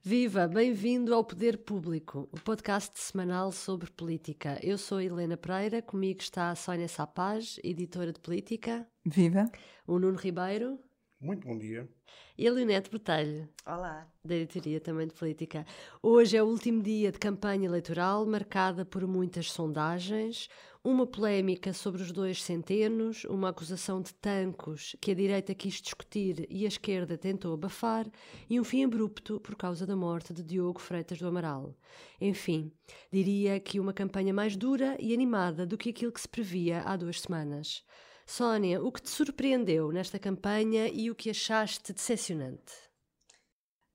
Viva, bem-vindo ao Poder Público, o podcast semanal sobre política. Eu sou Helena Pereira, comigo está a Sónia Sapaz, editora de política. Viva. O Nuno Ribeiro. Muito bom dia. E a Leonete Botelho. Olá. Da editoria também de política. Hoje é o último dia de campanha eleitoral, marcada por muitas sondagens, uma polémica sobre os dois centenos, uma acusação de tancos que a direita quis discutir e a esquerda tentou abafar, e um fim abrupto por causa da morte de Diogo Freitas do Amaral. Enfim, diria que uma campanha mais dura e animada do que aquilo que se previa há duas semanas. Sónia, o que te surpreendeu nesta campanha e o que achaste decepcionante?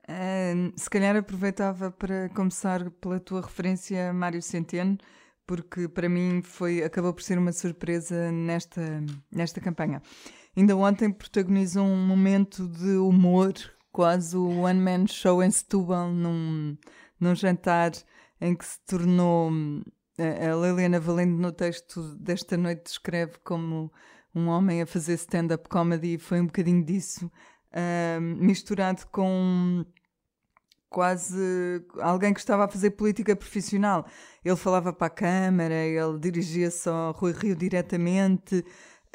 Uh, se calhar aproveitava para começar pela tua referência a Mário Centeno, porque para mim foi acabou por ser uma surpresa nesta, nesta campanha. Ainda ontem protagonizou um momento de humor, quase o One Man Show em Setúbal, num, num jantar em que se tornou. A Liliana Valente, no texto desta noite, descreve como um homem a fazer stand-up comedy, foi um bocadinho disso, uh, misturado com quase alguém que estava a fazer política profissional. Ele falava para a Câmara, ele dirigia-se ao Rui Rio diretamente.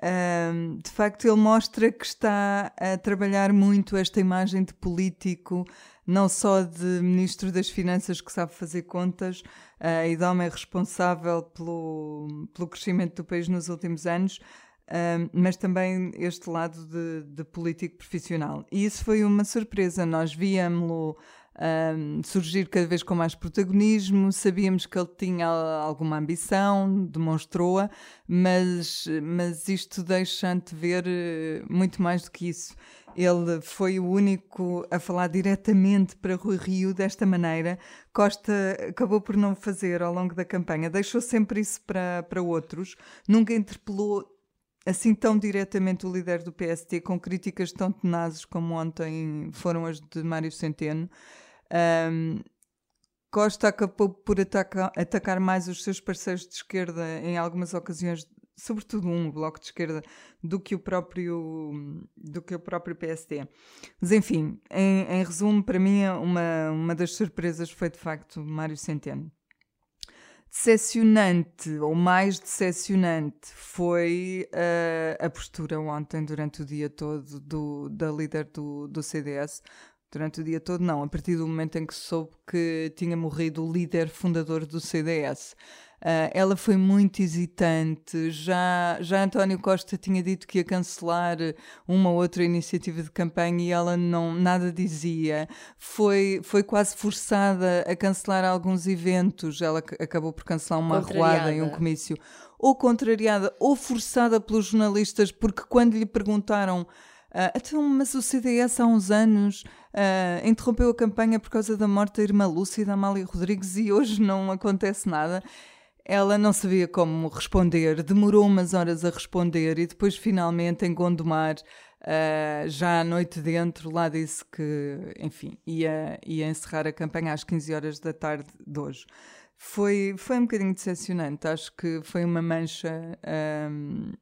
Uh, de facto, ele mostra que está a trabalhar muito esta imagem de político, não só de ministro das Finanças que sabe fazer contas uh, e de homem responsável pelo, pelo crescimento do país nos últimos anos, um, mas também este lado de, de, político profissional. E isso foi uma surpresa. Nós víamos-lo um, surgir cada vez com mais protagonismo, sabíamos que ele tinha alguma ambição, demonstrou-a, mas, mas isto deixa-te ver eh, muito mais do que isso. Ele foi o único a falar diretamente para Rui Rio desta maneira. Costa acabou por não fazer ao longo da campanha, deixou sempre isso para, para outros, nunca interpelou assim tão diretamente o líder do PST, com críticas tão tenazes como ontem foram as de Mário Centeno. Um, Costa acabou por atacar, atacar mais os seus parceiros de esquerda em algumas ocasiões, sobretudo um bloco de esquerda, do que o próprio, do que o próprio PSD. Mas enfim, em, em resumo, para mim, uma, uma das surpresas foi de facto Mário Centeno decepcionante, ou mais decepcionante, foi uh, a postura ontem, durante o dia todo, do, da líder do, do CDS. Durante o dia todo, não, a partir do momento em que soube que tinha morrido o líder fundador do CDS. Uh, ela foi muito hesitante. Já, já António Costa tinha dito que ia cancelar uma ou outra iniciativa de campanha e ela não nada dizia. Foi, foi quase forçada a cancelar alguns eventos. Ela acabou por cancelar uma arruada em um comício. Ou contrariada, ou forçada pelos jornalistas, porque quando lhe perguntaram. Uh, então, mas o CDS há uns anos uh, interrompeu a campanha por causa da morte da irmã Lúcia da Amália Rodrigues e hoje não acontece nada. Ela não sabia como responder, demorou umas horas a responder e depois, finalmente, em Gondomar, uh, já à noite dentro, lá disse que, enfim, ia, ia encerrar a campanha às 15 horas da tarde de hoje. Foi, foi um bocadinho decepcionante, acho que foi uma mancha. Um,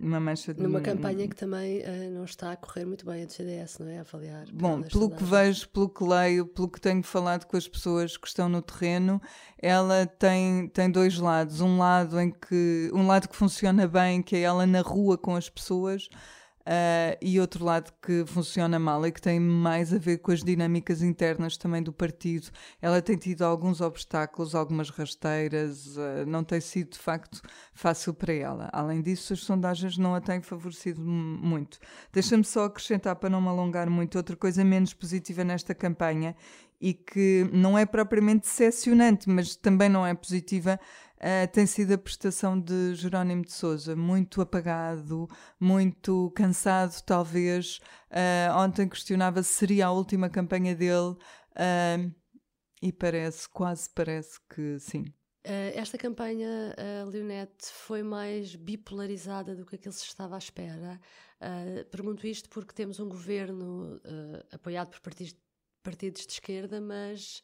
uma mancha de... Numa campanha que também uh, não está a correr muito bem a do CDS, não é? A avaliar. Bom, pelo que vejo, pelo que leio, pelo que tenho falado com as pessoas que estão no terreno, ela tem, tem dois lados. Um lado em que um lado que funciona bem, que é ela na rua com as pessoas, Uh, e outro lado que funciona mal e que tem mais a ver com as dinâmicas internas também do partido. Ela tem tido alguns obstáculos, algumas rasteiras, uh, não tem sido de facto fácil para ela. Além disso, as sondagens não a têm favorecido muito. Deixa-me só acrescentar, para não me alongar muito, outra coisa menos positiva nesta campanha e que não é propriamente decepcionante, mas também não é positiva uh, tem sido a prestação de Jerónimo de Souza, muito apagado, muito cansado, talvez. Uh, ontem questionava se seria a última campanha dele. Uh, E parece, quase parece que sim. Esta campanha, uh, Leonete, foi mais bipolarizada do que aquilo se estava à espera. Pergunto isto porque temos um governo apoiado por partidos, partidos de esquerda, mas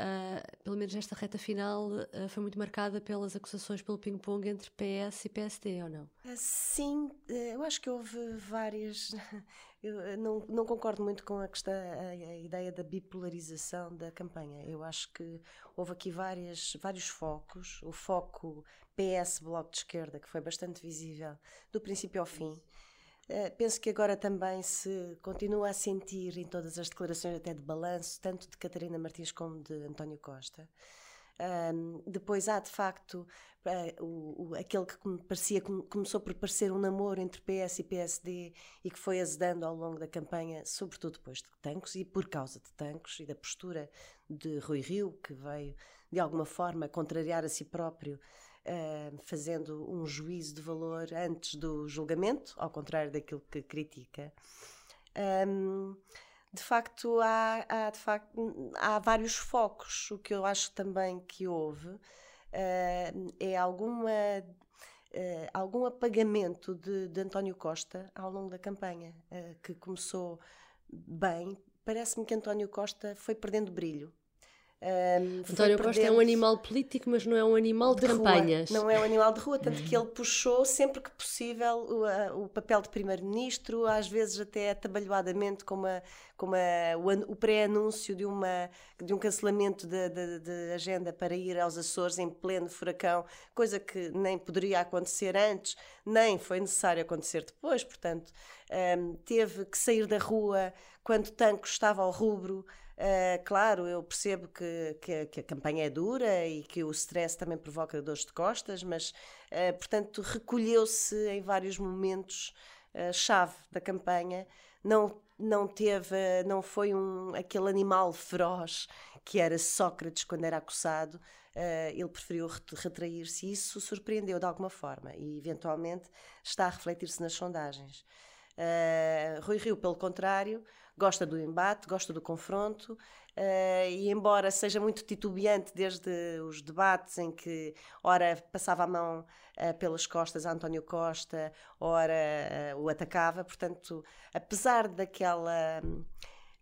uh, pelo menos esta reta final foi muito marcada pelas acusações pelo ping-pong entre PS e PSD, ou não? Sim, eu acho que houve várias. Eu não, não concordo muito com a, questão, a, a, ideia da bipolarização da campanha. Eu acho que houve aqui várias, vários focos. O foco PS-Bloco de Esquerda, que foi bastante visível do princípio ao fim. Uh, penso que agora também se continua a sentir em todas as declarações, até de balanço, tanto de Catarina Martins como de António Costa. Um, depois há de facto uh, o, o, aquele que parecia, começou por parecer um namoro entre PS e PSD e que foi azedando ao longo da campanha, sobretudo depois de Tancos e por causa de Tancos e da postura de Rui Rio, que veio de alguma forma contrariar a si próprio uh, fazendo um juízo de valor antes do julgamento, ao contrário daquilo que critica. Um, de facto, há, há, de facto, há vários focos. O que eu acho também que houve uh, é alguma, uh, algum apagamento de, de, António Costa ao longo da campanha, uh, que começou bem. Parece-me que António Costa foi perdendo brilho. Um, António Costa é um animal político, mas não é um animal de, de campanhas. Rua. Não é um animal de rua, tanto que ele puxou sempre que possível o, o papel de primeiro-ministro, às vezes até atabalhoadamente, como, a, como a, o, o pré-anúncio de, uma, de um cancelamento de, de, de, agenda para ir aos Açores em pleno furacão, coisa que nem poderia acontecer antes, nem foi necessário acontecer depois. Portanto, um, teve que sair da rua quando Tanco estava ao rubro. Uh, claro, eu percebo que, que, que, a campanha é dura e que o stress também provoca dores de costas, mas, uh, portanto, recolheu-se em vários momentos uh, chave da campanha. Não, não teve, não foi um, aquele animal feroz que era Sócrates quando era acossado. ele preferiu retrair-se e isso surpreendeu de alguma forma e, eventualmente, está a refletir-se nas sondagens. Rui Rio, pelo contrário, gosta do embate, gosta do confronto, uh, e embora seja muito titubeante desde os debates em que, ora, passava a mão uh, pelas costas a António Costa, ora, uh, o atacava, portanto, apesar daquela. Um,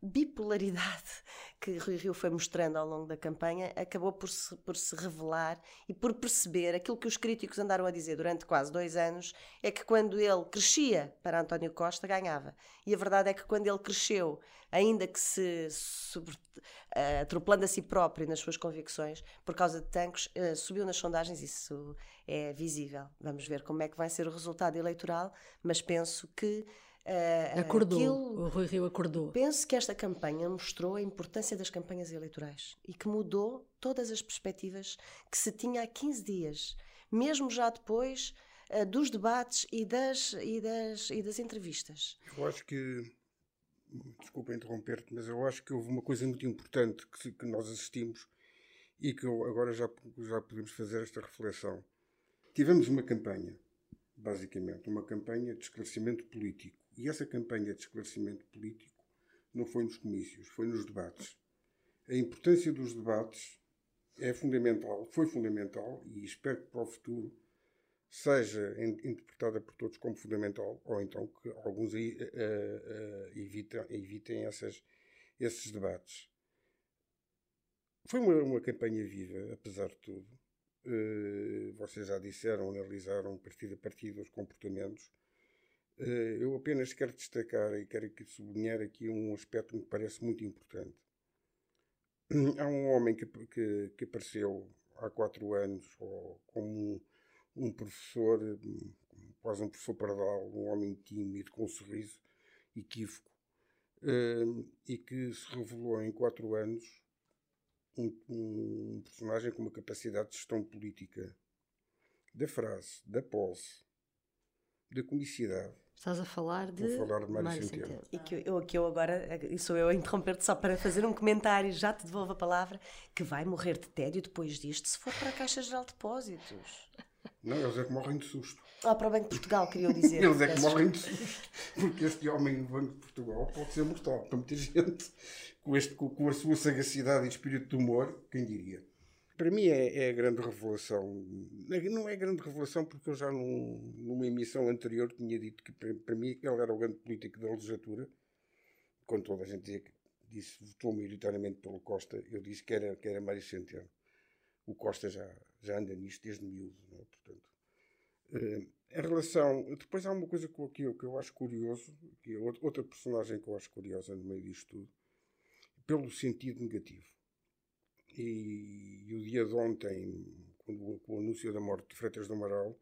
bipolaridade que Rui Rio foi mostrando ao longo da campanha acabou por se, por se revelar e por perceber aquilo que os críticos andaram a dizer durante quase dois anos é que quando ele crescia para António Costa ganhava. E a verdade é que quando ele cresceu ainda que se sobre, uh, atropelando a si próprio nas suas convicções por causa de tanques uh, subiu nas sondagens isso é visível. Vamos ver como é que vai ser o resultado eleitoral mas penso que Uh, acordou, aquilo, o Rui Rio acordou. Penso que esta campanha mostrou a importância das campanhas eleitorais e que mudou todas as perspectivas que se tinha há 15 dias, mesmo já depois uh, dos debates e das, e, das, e das entrevistas. Eu acho que, desculpa interromper-te, mas eu acho que houve uma coisa muito importante que, que nós assistimos e que agora já, já podemos fazer esta reflexão. Tivemos uma campanha, basicamente, uma campanha de esclarecimento político e essa campanha de esclarecimento político não foi nos comícios, foi nos debates. A importância dos debates é fundamental, foi fundamental e espero que para o futuro seja interpretada por todos como fundamental, ou então que alguns uh, uh, evitem, evitem essas, esses debates. Foi uma, uma campanha viva, apesar de tudo. Uh, vocês já disseram, analisaram partido a partido os comportamentos eu apenas quero destacar e quero sublinhar aqui um aspecto que me parece muito importante. Há um homem que, que, que apareceu há quatro anos como um, professor, quase um professor pardal, um homem tímido, com um sorriso equívoco, eh, e que se revelou em quatro anos um, um personagem com uma capacidade de gestão política da frase, da posse, da comicidade, Estás a falar de. Vou falar de Mário, Mário Centeno. Centeno. E que eu, que eu agora, e sou eu a interromper-te só para fazer um comentário, já te devolvo a palavra, que vai morrer de tédio depois disto se for para a Caixa Geral de Depósitos. Não, eles é que morrem de susto. Ah, para o Banco de Portugal, queria dizer. Eles é que morrem de susto. Porque este homem no Banco de Portugal pode ser mortal para muita gente. Com, este, com, com a sua sagacidade e espírito de humor, quem diria? Para mim é, é, a grande revelação. Não é grande revelação porque eu já num, numa emissão anterior tinha dito que para, para, mim ele era o grande político da legislatura. Quando toda a gente que disse, votou maioritariamente pelo Costa, eu disse que era, que era Mário Centeno. O Costa já, já anda nisto desde miúdo, não é? portanto. Uh, em relação. Depois há uma coisa que eu, que eu acho curioso, que é outra personagem que eu acho curiosa no meio disto tudo, pelo sentido negativo. E, e o dia de ontem, quando, com o anúncio da morte de Freitas do Amaral,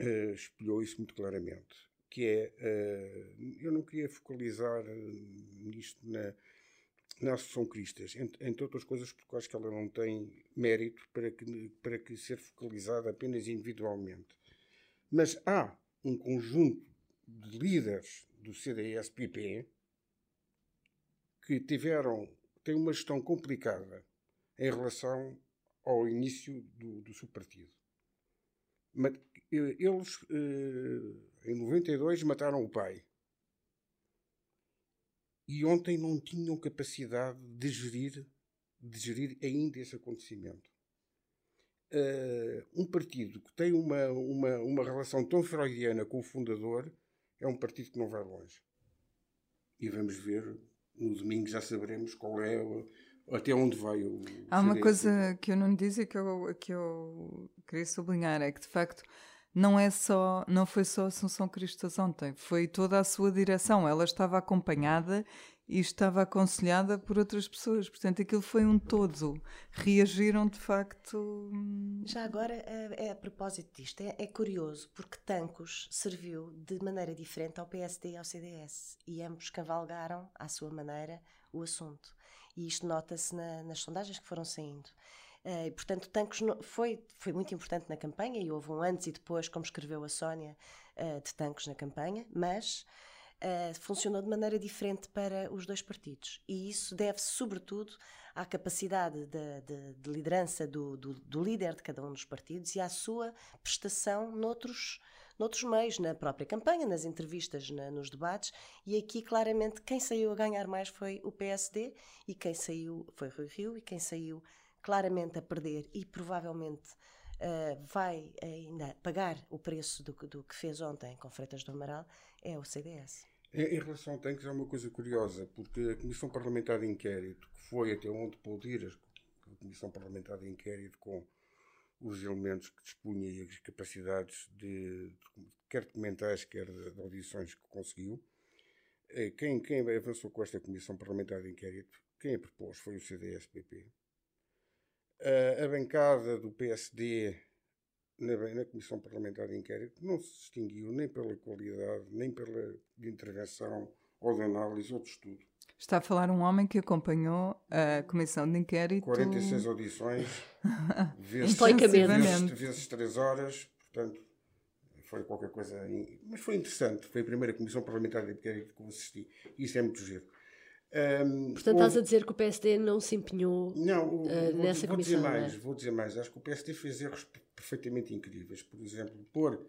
uh, espelhou isso muito claramente. Que é, uh, eu não queria focalizar nisto na, na Associação Cristas, entre, entre, outras coisas porque acho que ela não tem mérito para que, para que ser focalizada apenas individualmente. Mas há um conjunto de líderes do CDS-PP que tiveram, têm uma gestão complicada em relação ao início do, do seu partido. Eles, eh, em 92, mataram o pai e ontem não tinham capacidade de gerir, de gerir ainda esse acontecimento. Uh, um partido que tem uma, uma, uma relação tão freudiana com o fundador é um partido que não vai longe. E vamos ver, no domingo já saberemos qual é, até onde vai o. Há uma coisa que eu não disse e que eu, que eu queria sublinhar: é que de facto não é só, não foi só Assunção Cristas ontem, foi toda a sua direção. Ela estava acompanhada e estava aconselhada por outras pessoas. Portanto, aquilo foi um todo. Reagiram de facto. Hum, Já agora, é, a propósito disto, é, é, curioso porque Tancos serviu de maneira diferente ao PSD e ao CDS e ambos cavalgaram, à sua maneira, o assunto. E isto nota-se na, nas sondagens que foram saindo. Uh, e, portanto, Tancos foi, foi muito importante na campanha e houve um antes e depois, como escreveu a Sónia, uh, de Tancos na campanha, mas uh, funcionou de maneira diferente para os dois partidos. E isso deve-se, sobretudo, à capacidade de, de, de liderança do, do, do, líder de cada um dos partidos e à sua prestação noutros, noutros meios, na própria campanha, nas entrevistas, na, nos debates. E aqui, claramente, quem saiu a ganhar mais foi o PSD e quem saiu foi Rui Rio e quem saiu claramente a perder e provavelmente uh, vai ainda pagar o preço do, do, que fez ontem com Freitas do Amaral é o CDS. Em, relação a tanques, é uma coisa curiosa, porque a Comissão Parlamentar de Inquérito, que foi até onde pôde ir a Comissão Parlamentar de Inquérito com os elementos que dispunha e as capacidades de, quer documentais, quer de, de audições que conseguiu, eh, quem, quem avançou com esta Comissão Parlamentar de Inquérito, quem a propôs foi o CDS-PP, a bancada do PSD na, na, Comissão Parlamentar de Inquérito não se distinguiu nem pela qualidade, nem pela intervenção ou de análise ou de estudo. Está a falar um homem que acompanhou a Comissão de Inquérito. 46 audições, vezes, vezes, vezes 3 horas, portanto, foi qualquer coisa. Mas foi interessante. Foi a primeira Comissão Parlamentar de Inquérito que eu assisti. Isso é muito giro. Um, Portanto, estás a dizer que o PSD não se empenhou não, uh, nessa vou comissão. Dizer mais, é? Vou dizer mais. Acho que o PSD fez erros perfeitamente incríveis. Por exemplo, pôr,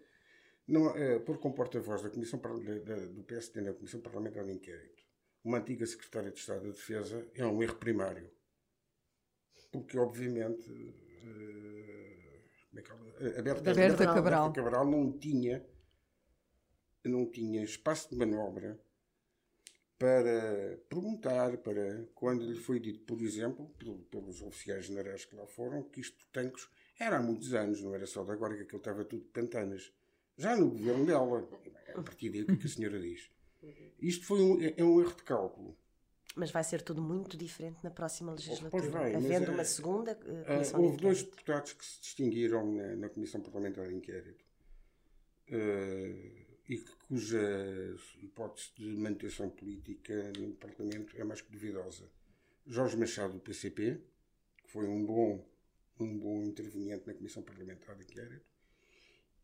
não, uh, pôr como porta-voz da comissão da, do PSD na Comissão Parlamentar de Inquérito uma antiga secretária de Estado da Defesa é um erro primário. Porque, obviamente, uh, é que Aberta, Aberta Cabral. Cabral não tinha, não tinha espaço de manobra para perguntar, para quando lhe foi dito, por exemplo, pelos oficiais generais que lá foram, que isto de tanques era há muitos anos, não era só de agora que aquilo estava tudo de pantanas. Já no governo dela, a partir daí o que, é que a senhora diz? Isto foi um, é, é um erro de cálculo. Mas vai ser tudo muito diferente na próxima legislatura. Pois vai, Havendo uma segunda uh, comissão Houve dois deputados que se distinguiram na, na Comissão Parlamentar de Inquérito. Uh, e cuja hipótese de manutenção política no Parlamento é mais que duvidosa. Jorge Machado, do PCP, que foi um bom, um bom interveniente na Comissão Parlamentar de Inquérito,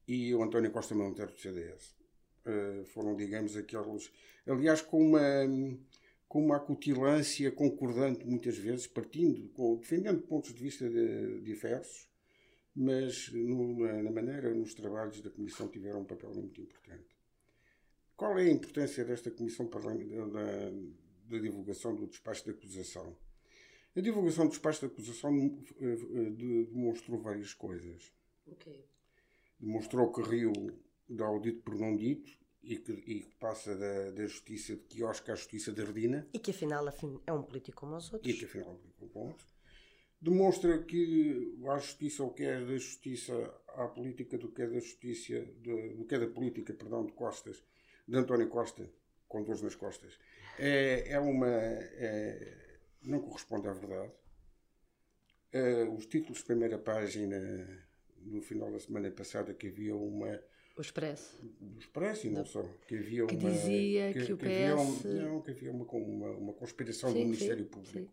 e o António Costa Monteiro, do CDS. Uh, foram, digamos, aqueles. Aliás, com uma, com uma acutilância concordante, muitas vezes, partindo, com, defendendo pontos de vista de, diversos, mas no, na, na maneira, nos trabalhos da Comissão tiveram um papel muito importante. Qual é a importância desta Comissão da, da divulgação do despacho de acusação? A divulgação do despacho de acusação demonstrou várias coisas. Okay. Demonstrou que Rio dá o dito por não dito e que, e que passa da, da, justiça de quiosque à justiça de Ardina. E que afinal é um político como os outros. E que afinal é um político como os outros. Demonstra que a justiça, o que é da justiça à política, do que é da justiça, do que é da política, perdão, de Costas, de António Costa, com dores nas costas, é, é uma. É, não corresponde à verdade. É, os títulos de primeira página, no final da semana passada, que havia uma. O Expresso. O Expresso, e não, não só. Que havia que uma. dizia que, que o PS. Havia um, não, que havia uma, uma, uma conspiração sim, do Ministério sim, Público. Sim,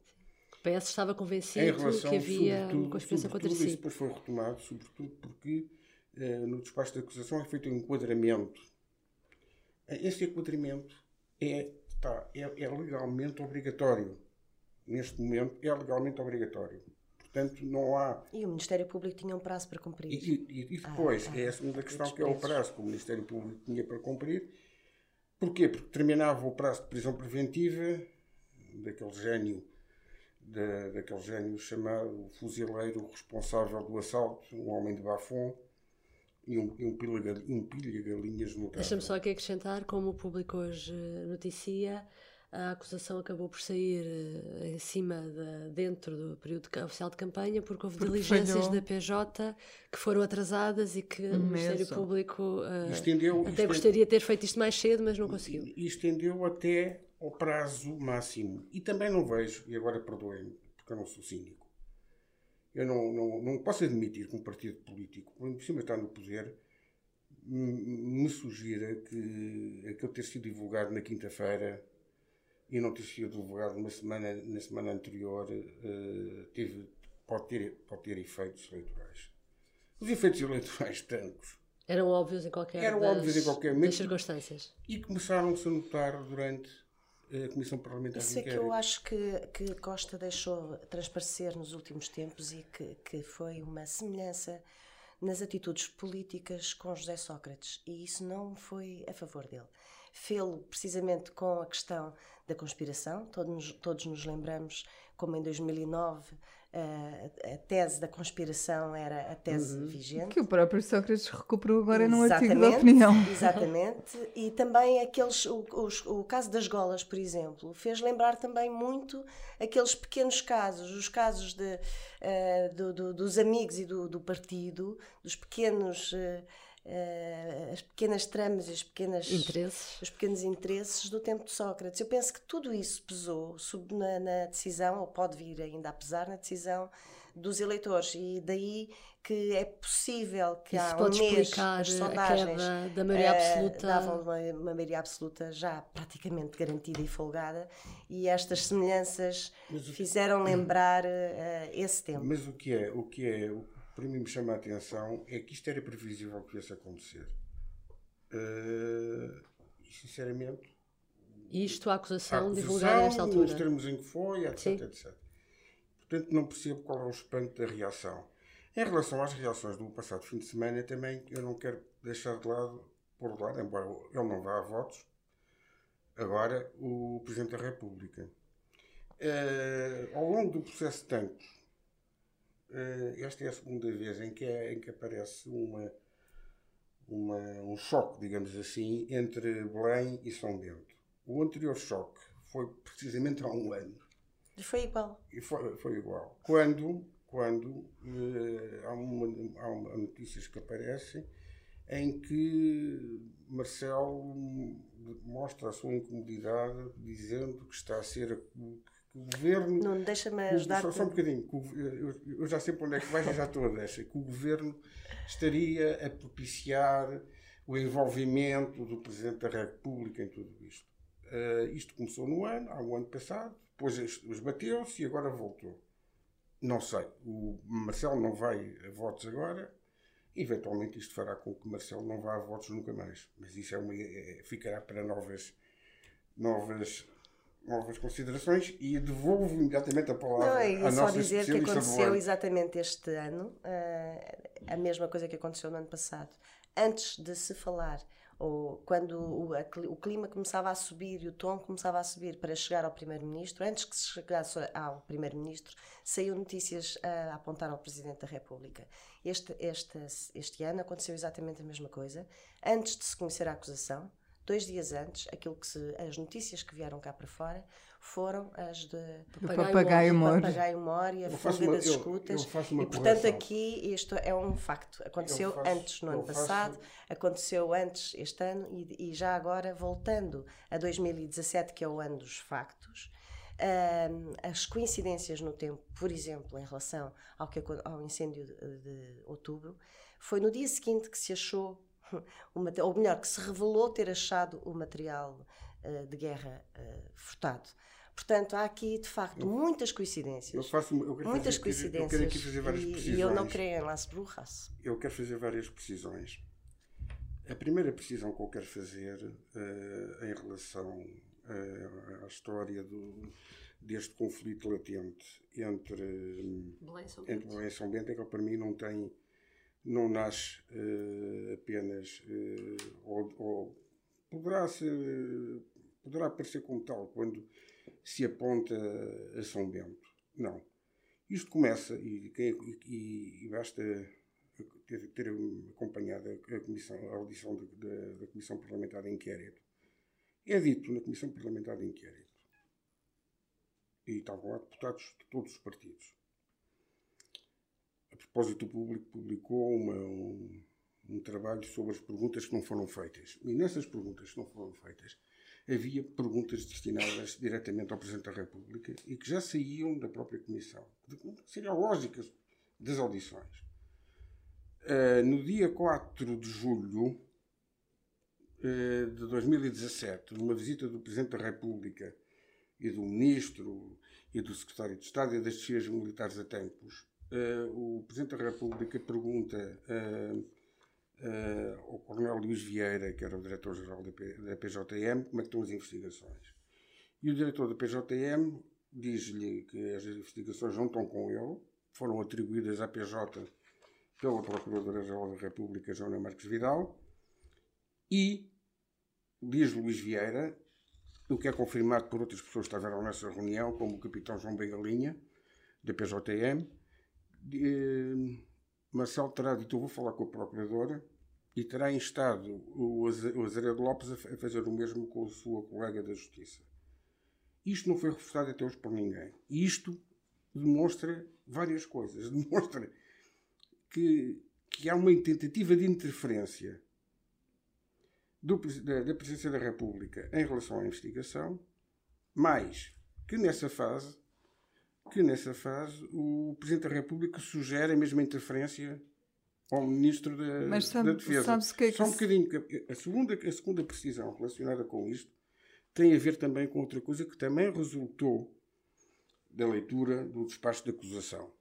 o PS estava convencido relação, que havia uma conspiração contra si. Isso depois foi retomado, sobretudo porque eh, no despacho de acusação é feito um enquadramento esse enquadramento é, está, é, é legalmente obrigatório. Neste momento é legalmente obrigatório. Portanto, não há. E o Ministério Público tinha um prazo para cumprir. E, e, e depois, ah, ah, é a segunda questão, que é o prazo que o Ministério Público tinha para cumprir. Porquê? Porque terminava o prazo de prisão preventiva daquele gênio, da, daquele gênio chamado fuzileiro responsável do assalto, um homem de Bafon, e um, e um, pilha, galinhas no Deixa-me só aqui acrescentar, como o público hoje noticia, a acusação acabou por sair uh, em cima, de, dentro do período oficial de campanha, porque houve porque diligências falhou. da PJ que foram atrasadas e que o Ministério Público uh, estendeu, até gostaria de ter feito isto mais cedo, mas não conseguiu. E, e estendeu até ao prazo máximo. E também não vejo, e agora perdoem-me, porque eu não sou cínico, eu não, não, não posso admitir que um partido político, por cima está no poder, me sugira que aquele ter sido divulgado na quinta-feira e não ter sido divulgado na semana, na semana anterior uh, teve, pode, ter, pode ter efeitos eleitorais. Os efeitos eleitorais tantos eram óbvios em qualquer, eram das, óbvios em qualquer momento, circunstâncias. E começaram-se a notar durante a Comissão Parlamentar Isso é que eu acho que, que Costa deixou transparecer nos últimos tempos e que, que foi uma semelhança nas atitudes políticas com José Sócrates e isso não foi a favor dele. Fê-lo precisamente com a questão da conspiração, todos, todos nos lembramos como em 2009 a, a tese da conspiração era a tese uhum. vigente. Que o próprio Sócrates recuperou agora num artigo da opinião. Exatamente. E também aqueles, o, os, o caso das golas, por exemplo, fez lembrar também muito aqueles pequenos casos, os casos de, uh, do, do, dos amigos e do, do partido, dos pequenos. Uh, uh, as pequenas tramas e as pequenas interesses. os pequenos interesses do tempo de Sócrates. Eu penso que tudo isso pesou sub, na, na, decisão, ou pode vir ainda a pesar na decisão dos eleitores e daí que é possível que isso há pode um mês as sondagens a da maioria eh, absoluta. Uh, davam uma, uma maioria absoluta já praticamente garantida e folgada e estas semelhanças fizeram lembrar uh, esse tempo. Mas o que é o que é o para mim me chama a atenção é que isto era previsível que viesse a acontecer. Uh, sinceramente. Isto, a acusação, a acusação divulgada nesta altura. Os termos em que foi, etc, Sim. etc. Portanto, não percebo qual é o espanto da reação. Em relação às reações do passado fim de semana, também eu não quero deixar de lado, por de lado, embora ele não vá a votos, agora o Presidente da República. Uh, ao longo do processo uh, esta é a segunda vez em que, é, em que aparece uma, uma, um choque, digamos assim, entre Belém e São Bento. O anterior choque foi precisamente há um ano. E foi igual. E foi, foi igual. Quando, quando uh, há, uma, há uma, notícias que aparecem em que Marcelo mostra a sua incomodidade dizendo que está a ser o governo. Não deixa-me ajudar. Só, só, um bocadinho. Eu, já sei para onde é que vais e já estou a deixar. Que o governo estaria a propiciar o envolvimento do Presidente da República em tudo isto. Uh, isto começou no ano, há um ano passado, depois esbateu-se e agora voltou. Não sei. O Marcelo não vai a votos agora. Eventualmente isto fará com que Marcelo não vá a votos nunca mais. Mas isso é uma, é, ficará para novas, novas novas considerações e devolvo imediatamente a palavra Não, é à só nossa dizer que aconteceu exatamente este ano uh, a mesma coisa que aconteceu no ano passado. Antes de se falar, ou quando o, o clima começava a subir e o tom começava a subir para chegar ao Primeiro-Ministro, antes que se chegasse ao Primeiro-Ministro, saiu notícias a apontar ao Presidente da República. Este, este, este ano aconteceu exatamente a mesma coisa. Antes de se conhecer a acusação, dois dias antes, aquilo que se, as notícias que vieram cá para fora foram as de papagaio mor, papagaio mor e a fuga das escutas. e portanto correção. aqui isto é um facto. Aconteceu faço, antes no ano faço... passado, aconteceu antes este ano e, e, já agora voltando a 2017 que é o ano dos factos. As coincidências no tempo, por exemplo, em relação ao, que, ao incêndio de, de outubro, foi no dia seguinte que se achou o, ou melhor, que se revelou ter achado o material uh, de guerra uh, furtado. Portanto, há aqui, de facto, eu, muitas coincidências. Eu faço, eu muitas fazer, coincidências. Eu quero aqui fazer várias e, precisões. E eu não creio em Las Brujas. Eu quero fazer várias precisões. A primeira precisão que eu quero fazer uh, em relação à história do, deste conflito latente entre Belém e São Bento é que para mim não tem não nasce uh, apenas uh, ou, ou, poderá ser poderá parecer como tal quando se aponta a São Bento. Não. Isto começa e, e, e basta ter, ter, acompanhado a comissão a audição da, da, da comissão parlamentar de inquérito. É dito na comissão parlamentar de inquérito. E estavam lá deputados de todos os partidos propósito, o público publicou uma, um, um, trabalho sobre as perguntas que não foram feitas. E nessas perguntas que não foram feitas, havia perguntas destinadas diretamente ao Presidente da República e que já saíam da própria Comissão. Seriam lógicas das audições. Uh, no dia 4 de julho uh, de 2017, numa visita do Presidente da República e do Ministro e do Secretário de Estado e das descidas militares a tempos, o Presidente da República pergunta uh, uh, ao Coronel Luís Vieira, que era o Diretor-Geral da, PJM, como é estão as investigações. E o Diretor da PJM diz-lhe que as investigações não estão com ele, foram atribuídas à PJ pela Procuradora-Geral da República, Joana Marques Vidal, e diz Luís Vieira, o que é confirmado por outras pessoas que estiveram nessa reunião, como o Capitão João Bengalinha, da PJM, Marcelo terá dito: Eu vou falar com a Procuradora e terá instado o Azeredo Lopes a fazer o mesmo com a sua colega da Justiça. Isto não foi reforçado até hoje por ninguém. E isto demonstra várias coisas. Demonstra que, que há uma tentativa de interferência do, da, da Presidência da República em relação à investigação, mais que nessa fase que nessa fase o Presidente da República sugere a mesma interferência ao Ministro da, Mas sabe, da Defesa. Sabes que é que Só um bocadinho. A segunda, a segunda precisão relacionada com isto tem a ver também com outra coisa que também resultou da leitura do despacho de acusação.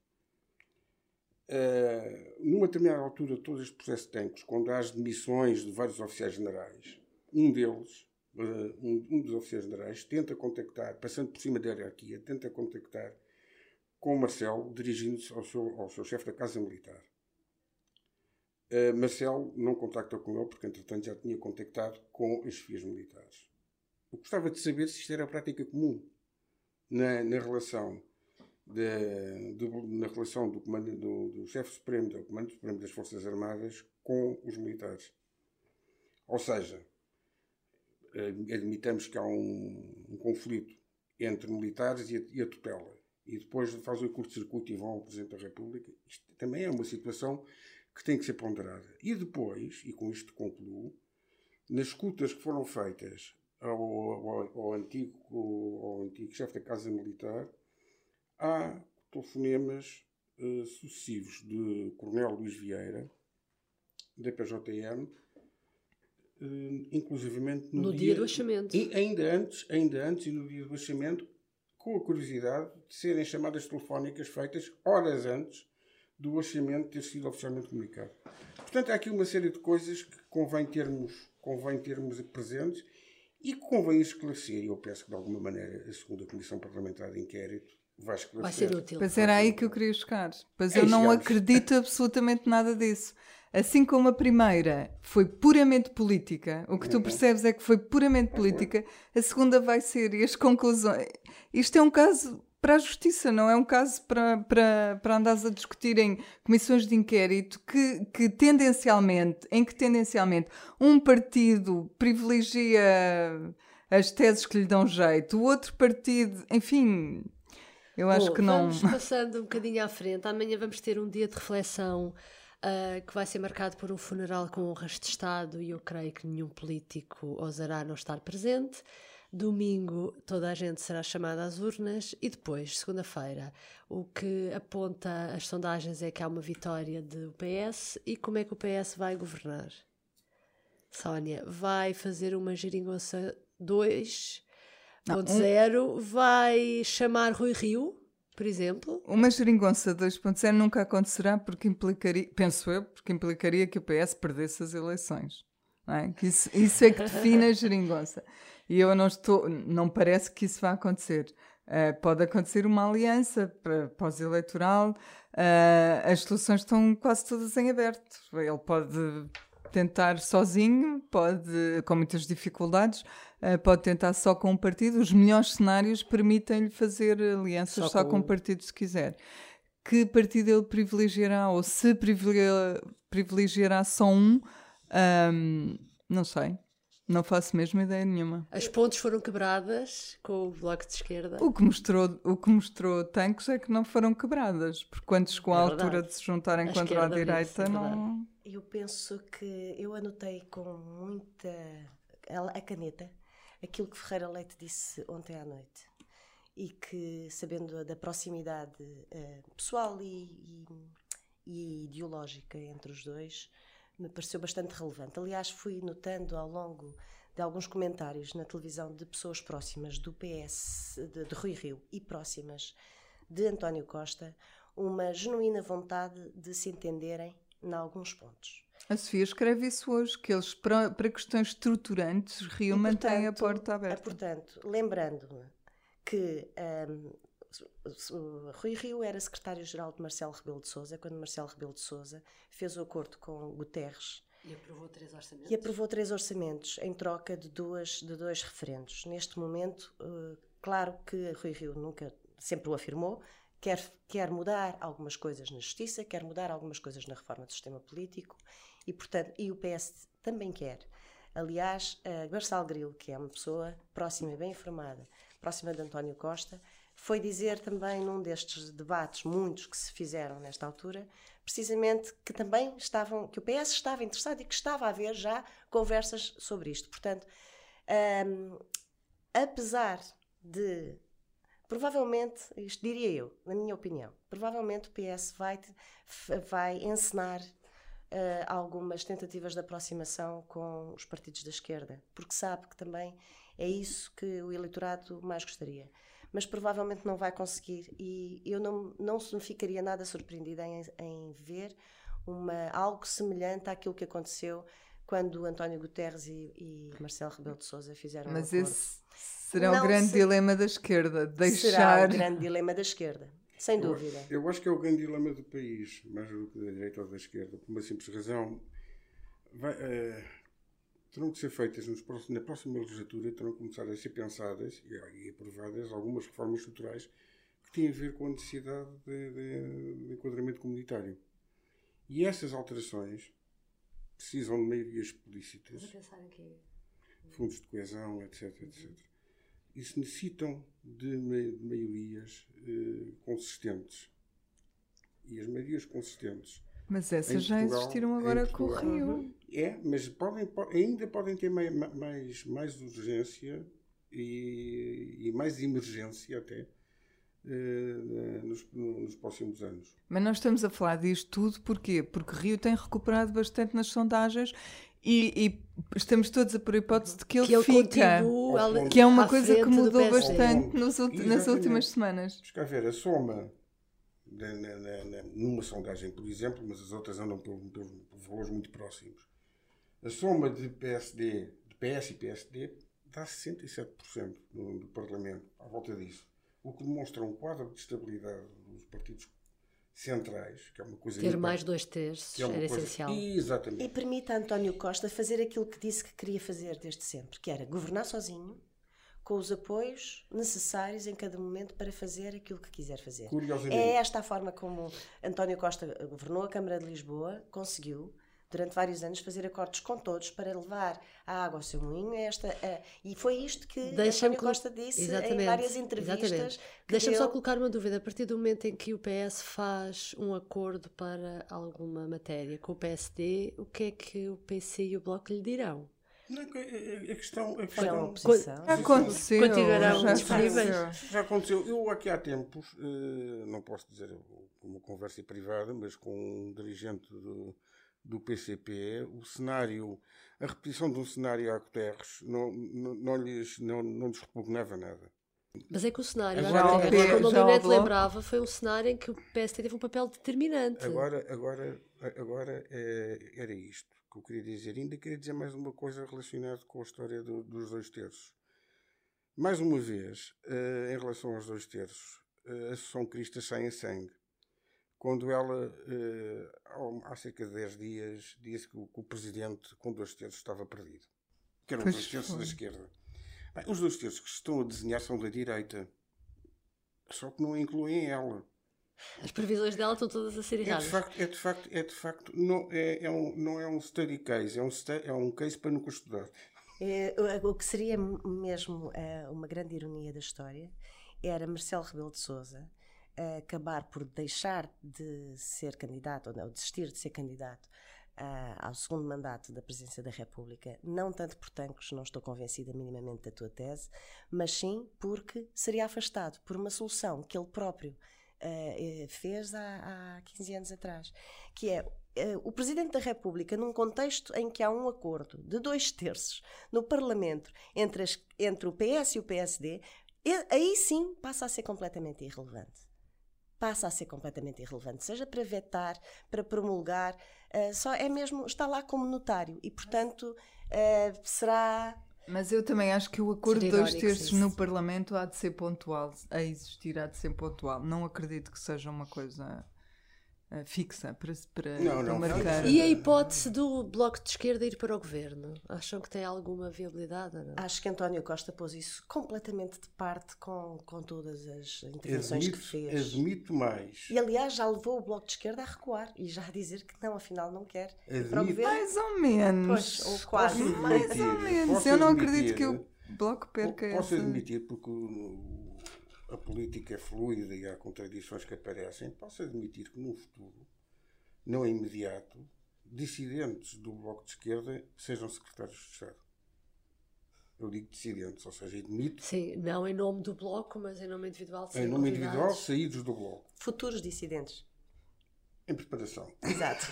Uh, numa determinada altura de todo este processo de tempos, quando há as demissões de vários oficiais generais, um deles, uh, um, um dos oficiais generais, tenta contactar, passando por cima da hierarquia, tenta contactar com o Marcelo, dirigindo-se ao seu, ao seu chefe da Casa Militar. Uh, Marcelo não contacta com ele, porque entretanto já tinha contactado com as chefias militares. Eu gostava de saber se isto era prática comum na, na relação, de, de, na relação do, comando, do, do chefe supremo, do Comando Supremo das Forças Armadas com os militares. Ou seja, uh, admitamos que há um, um conflito entre militares e a, e a tutela e depois faz o curto-circuito e vão ao Presidente da República. Isto também é uma situação que tem que ser ponderada. E depois, e com isto concluo, nas escutas que foram feitas ao, ao, ao antigo, ao antigo chefe da Casa Militar, há telefonemas uh, sucessivos de Coronel Luís Vieira, da PJM, uh, inclusivamente no, no dia, dia, do achamento. E ainda antes, ainda antes e no dia do achamento, com a curiosidade de serem chamadas telefónicas feitas horas antes do orçamento ter sido oficialmente comunicado. Portanto, há aqui uma série de coisas que convém termos, convém termos presentes E convém esclarecer, e eu penso que de alguma maneira a segunda Comissão Parlamentar de Inquérito vai esclarecer. Vai ser útil. Pois era aí que eu queria chegar. Pois É, eu não chegamos. acredito absolutamente nada disso. Assim como a primeira foi puramente política, o Uhum. que tu percebes é que foi puramente política, a segunda vai ser, e as conclusões. Isto é um caso para a justiça, não é um caso para, para, para andares a discutir em comissões de inquérito que, que tendencialmente, em que tendencialmente um partido privilegia as teses que lhe dão jeito, o outro partido, enfim, eu acho Bom, que não. Vamos passando um bocadinho à frente. Amanhã vamos ter um dia de reflexão ah, que vai ser marcado por um funeral com honras de Estado e eu creio que nenhum político ousará não estar presente. Domingo toda a gente será chamada às urnas e depois, segunda-feira, o que aponta as sondagens é que há uma vitória do PS e como é que o PS vai governar? Sónia, vai fazer uma geringonça 2.0, vai chamar Rui Rio, por exemplo. Uma geringonça 2.0 nunca acontecerá porque implicaria, penso eu, porque implicaria que o PS perdesse as eleições. É? Isso, isso é que define a geringonça. E eu não estou, não parece que isso vá acontecer. Eh, pode acontecer uma aliança pós-eleitoral, eh, as soluções estão quase todas em aberto. Ele pode tentar sozinho, pode, com muitas dificuldades, eh, pode tentar só com um partido. Os melhores cenários permitem-lhe fazer alianças Só só, com um. um partido, se quiser. Que partido ele privilegiará, ou se privilegiará, só um, ahm, não sei. Não faço mesmo ideia nenhuma. As pontes foram quebradas com o Bloco de Esquerda. O que mostrou, o que mostrou tanques é que não foram quebradas, porque quando chegou É à verdade. altura de se juntarem A contra a direita, é não. Eu penso que eu anotei com muita a caneta aquilo que Ferreira Leite disse ontem à noite e que, sabendo da proximidade eh, pessoal e, e- e ideológica entre os dois, me pareceu bastante relevante. Aliás, fui notando ao longo de alguns comentários na televisão de pessoas próximas do PS, de, de Rui Rio e próximas de António Costa, uma genuína vontade de se entenderem em alguns pontos. A Sofia escreve isso hoje, que eles, para, para questões estruturantes, Rio E, mantém a porta ah, aberta. Portanto, lembrando-me que o Rui Rio era secretário-geral de Marcelo Rebelo de Sousa quando Marcelo Rebelo de Sousa fez o acordo com Guterres E aprovou três orçamentos. e aprovou três orçamentos em troca de, duas, de dois referendos. Neste momento, eh, claro que Rui Rio nunca, sempre o afirmou, quer, quer mudar algumas coisas na justiça, quer mudar algumas coisas na reforma do sistema político e, portanto, e o PS também quer. Aliás, Garçal Grilo, que é uma pessoa próxima e bem informada, próxima de António Costa, foi dizer também num destes debates, muitos que se fizeram nesta altura, precisamente que também estavam, que o PS estava interessado e que estava a haver já conversas sobre isto. Portanto, hum, apesar de provavelmente, isto diria eu, na minha opinião, provavelmente o PS vai, vai encenar eh, algumas tentativas de aproximação com os partidos da esquerda, porque sabe que também é isso que o eleitorado mais gostaria. Mas provavelmente não vai conseguir, e eu não, não ficaria nada surpreendida em, em ver uma, algo semelhante àquilo que aconteceu quando António Guterres e, e Marcelo Rebelo de Sousa fizeram Mas um esse será Não o grande se- dilema da esquerda. Será Deixar. o grande dilema da esquerda, sem Eu- dúvida. Eu acho que é o grande dilema do país, mais do que da direita ou da esquerda, por uma simples razão. Vai, eh, terão que ser feitas nos próximos- na próxima legislatura, terão que começar a ser pensadas e, e aprovadas algumas reformas estruturais que têm a ver com a necessidade de, de- de enquadramento comunitário. E essas alterações precisam de maiorias explícitas fundos de coesão, etc, etc. Isso necessitam de, ma- de maiorias eh, consistentes. E as maiorias consistentes Mas essas já Portugal- existiram agora com o. Rio. é, mas podem, po- ainda podem ter mai- ma- mais, mais urgência e, e mais emergência até nos, nos próximos anos. Mas nós estamos a falar disto tudo porquê? Porque Rio tem recuperado bastante nas sondagens e, e estamos todos a pôr a hipótese de que ele, que ele fica. Que é uma coisa que mudou bastante nos nas últimas semanas. Cá ver a soma de- na- na- na- numa sondagem, por exemplo, mas as outras andam por, por- por valores muito próximos. A soma de PSD, de PS e PSD dá 67% do, do Parlamento à volta disso, o que demonstra um quadro de estabilidade dos partidos centrais, que é uma coisa... Ter mais dois terços é era coisa, essencial. Exatamente. E permite a António Costa fazer aquilo que disse que queria fazer desde sempre, que era governar sozinho, com os apoios necessários em cada momento para fazer aquilo que quiser fazer. É esta a forma como António Costa governou a Câmara de Lisboa, conseguiu durante vários anos fazer acordos com todos para levar a água ao seu moinho esta, e foi isto que António Costa disse exatamente, em várias entrevistas deixa-me só colocar uma dúvida a partir do momento em que o PS faz um acordo para alguma matéria com o PSD o que é que o PC e o Bloco lhe dirão? Não, a, questão, a questão já aconteceu. Continuarão já disponíveis. Já aconteceu. Eu aqui há tempos, eh, não posso dizer uma conversa privada, mas com um dirigente do, do PCP, o cenário, a repetição de um cenário a Guterres não, não, não, lhes, não, não lhes repugnava nada. Mas é que o cenário, agora, Guterres, como o Leonete lembrava, foi um cenário em que o PST teve um papel determinante. Agora, agora, agora é, era isto que eu queria dizer. Ainda queria dizer mais uma coisa relacionada com a história do, dos dois terços. Mais uma vez, uh, em relação aos dois terços, uh, a Associação Crista sai em sangue. Quando ela, uh, há cerca de 10 dias, disse que o, que o, presidente com dois terços estava perdido. Que eram dois terços da esquerda. Bem, os dois terços que estão a desenhar são da direita. Só que não incluem ela. As previsões dela estão todas a ser erradas. É de facto, é de facto, é de facto não, é, é um, não é um study case, é um, é um case para nunca estudar. É, o que seria mesmo é, uma grande ironia da história era Marcelo Rebelo de Souza acabar por deixar de ser candidato, ou não, desistir de ser candidato ao segundo mandato da presidência da República, não tanto por tancos, não estou convencida minimamente da tua tese, mas sim porque seria afastado por uma solução que ele próprio uh, fez há, há 15 anos atrás, que é uh, o Presidente da República, num contexto em que há um acordo de dois terços no Parlamento entre, as, entre o PS e o PSD, aí sim passa a ser completamente irrelevante. Passa a ser completamente irrelevante, seja para vetar, para promulgar, uh, só é mesmo, está lá como notário e, portanto, será mas eu também acho que o acordo de dois terços no Parlamento há de ser pontual, a existir há de ser pontual. Não acredito que seja uma coisa uh, fixa para, para, não, não, marcar. E a hipótese do Bloco de Esquerda ir para o governo? Acham que tem alguma viabilidade? Não? Acho que António Costa pôs isso completamente de parte com, com todas as intervenções admito, que fez. Admito mais. E aliás já levou o Bloco de Esquerda a recuar e já a dizer que não, afinal não quer admito. para o governo. Mais ou menos. Pois, ou quase. Mais ou menos. Eu não acredito que o Bloco perca Posso essa... admitir, porque a política é fluida e há contradições que aparecem, posso admitir que no futuro, não é imediato, dissidentes do Bloco de Esquerda sejam secretários de Estado. Eu digo dissidentes, ou seja, admito. Sim, não em nome do Bloco, mas em nome individual. Em nome individual, saídos do Bloco. Futuros dissidentes. Em preparação. Exato.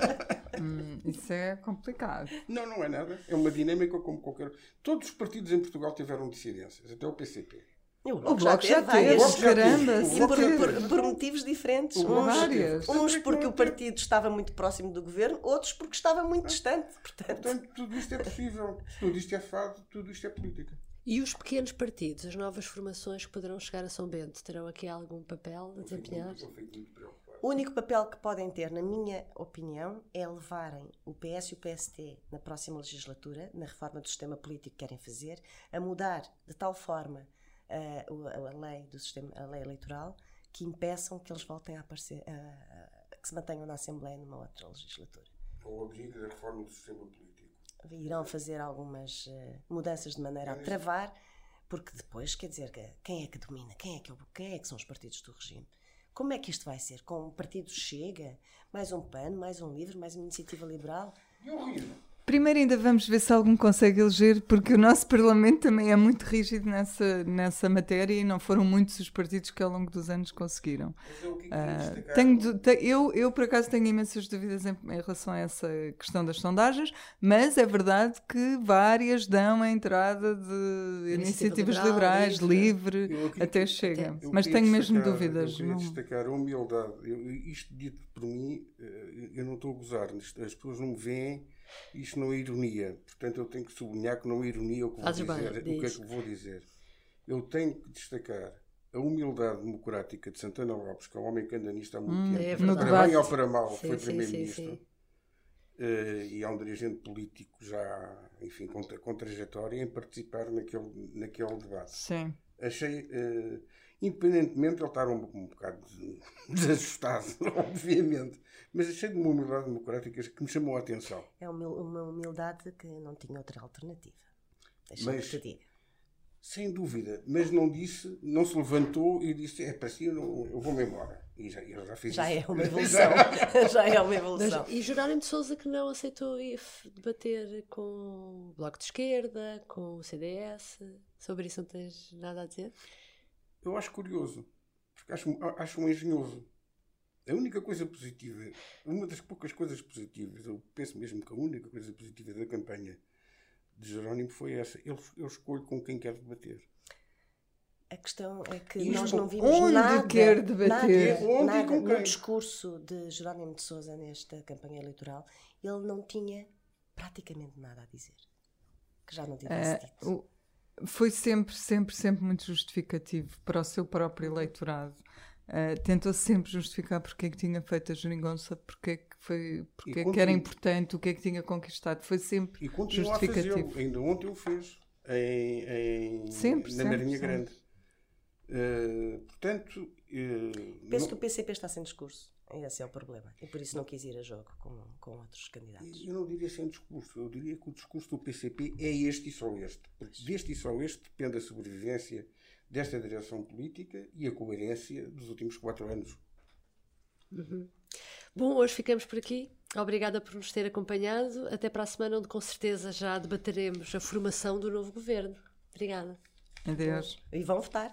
hum, isso é complicado. Não, não é nada. É uma dinâmica como qualquer. Todos os partidos em Portugal tiveram dissidências, até o PCP. O Bloco, o bloco já, já teve, várias. caramba, e por, por, por, motivos diferentes. Uns, uns, porque o partido estava muito próximo do governo, outros porque estava muito distante. Portanto. portanto, tudo isto é possível, tudo isto é fado, tudo isto é política. E os pequenos partidos, as novas formações que poderão chegar a São Bento, terão aqui algum papel a desempenhar? O único papel que podem ter, na minha opinião, é levarem o PS e o PST na próxima legislatura, na reforma do sistema político que querem fazer, a mudar de tal forma a, a, lei do sistema, a lei eleitoral, que impeçam que eles voltem a aparecer, que se mantenham na Assembleia numa outra legislatura. O objetivo da reforma do sistema político. Irão fazer algumas uh, mudanças de maneira a travar, porque depois, quer dizer, quem é que domina? Quem é que, é quem é que são os partidos do regime? Como é que isto vai ser? Com um partido Chega? Mais um PAN? Mais um LIVRE? Mais uma iniciativa liberal? E o Rio? Primeiro ainda vamos ver se algum consegue eleger, porque o nosso Parlamento também é muito rígido nessa, nessa matéria e não foram muitos os partidos que ao longo dos anos conseguiram. Uh, tenho, eu, eu, por acaso, tenho imensas dúvidas em, em, relação a essa questão das sondagens, mas é verdade que várias dão a entrada de iniciativas liberais, livre, livre até chega. Mas tenho mesmo dúvidas. Eu queria destacar a humildade. Eu, isto dito por mim, eh, eu não estou a gozar, as pessoas não me veem isto não é ironia, portanto eu tenho que sublinhar que não é ironia o que vou Fazes bem, dizer. o que é que vou dizer? Eu tenho que destacar a humildade democrática de Santana Lopes, que é um homem que anda nisto há muito Hum, tempo. é para bem ou para mal, Sim, foi primeiro-ministro. Eh, e é um dirigente político já, enfim, com, com trajetória em participar naquele, naquele debate. Sim. Achei, eh, independentemente de ele estar um, um bocado des- desajustado, obviamente, mas achei de uma humildade democrática que me chamou a atenção. É uma uma humildade que não tinha outra alternativa. Deixa-me Mas- que te diga. Sem dúvida, mas não disse, não se levantou e disse: É para si, eu, eu vou-me embora. E já, eu já fiz Já é isso. uma evolução. Já é uma evolução. Mas, e Jerónimo de Souza que não aceitou debater com o Bloco de Esquerda, com o CDS. Sobre isso não tens nada a dizer? Eu acho curioso, porque acho, acho um engenhoso. A única coisa positiva, uma das poucas coisas positivas, eu penso mesmo que a única coisa positiva da campanha de Jerónimo foi essa. Ele, ele escolhe com quem quer debater. A questão é que Isto nós não vimos onde nada, quer debater? nada, Onde nada no discurso de Jerónimo de Sousa nesta campanha eleitoral. Ele não tinha praticamente nada a dizer. Que já não tivesse Eh, dito. foi sempre, sempre, sempre muito justificativo para o seu próprio eleitorado. Eh, tentou sempre justificar porque é que tinha feito a geringonça, porque é que, foi, porque é que era importante, o que é que tinha conquistado. Foi sempre E continua a justificativo. fazê-lo. Ainda ontem o fez. Em, em- Sempre, na sempre, Marinha sempre. Grande. Eh, portanto, eh, Penso não- que o PCP está sem discurso. Esse é o problema. E por isso não quis ir a jogo com, com outros candidatos. Eu não diria sem discurso, eu diria que o discurso do PCP é este e só este. Porque deste e só este depende a sobrevivência desta direção política e a coerência dos últimos quatro anos. Bom, hoje ficamos por aqui. Obrigada por nos ter acompanhado. Até para a semana, onde com certeza já debateremos a formação do novo governo. Obrigada. Adeus. E vão votar.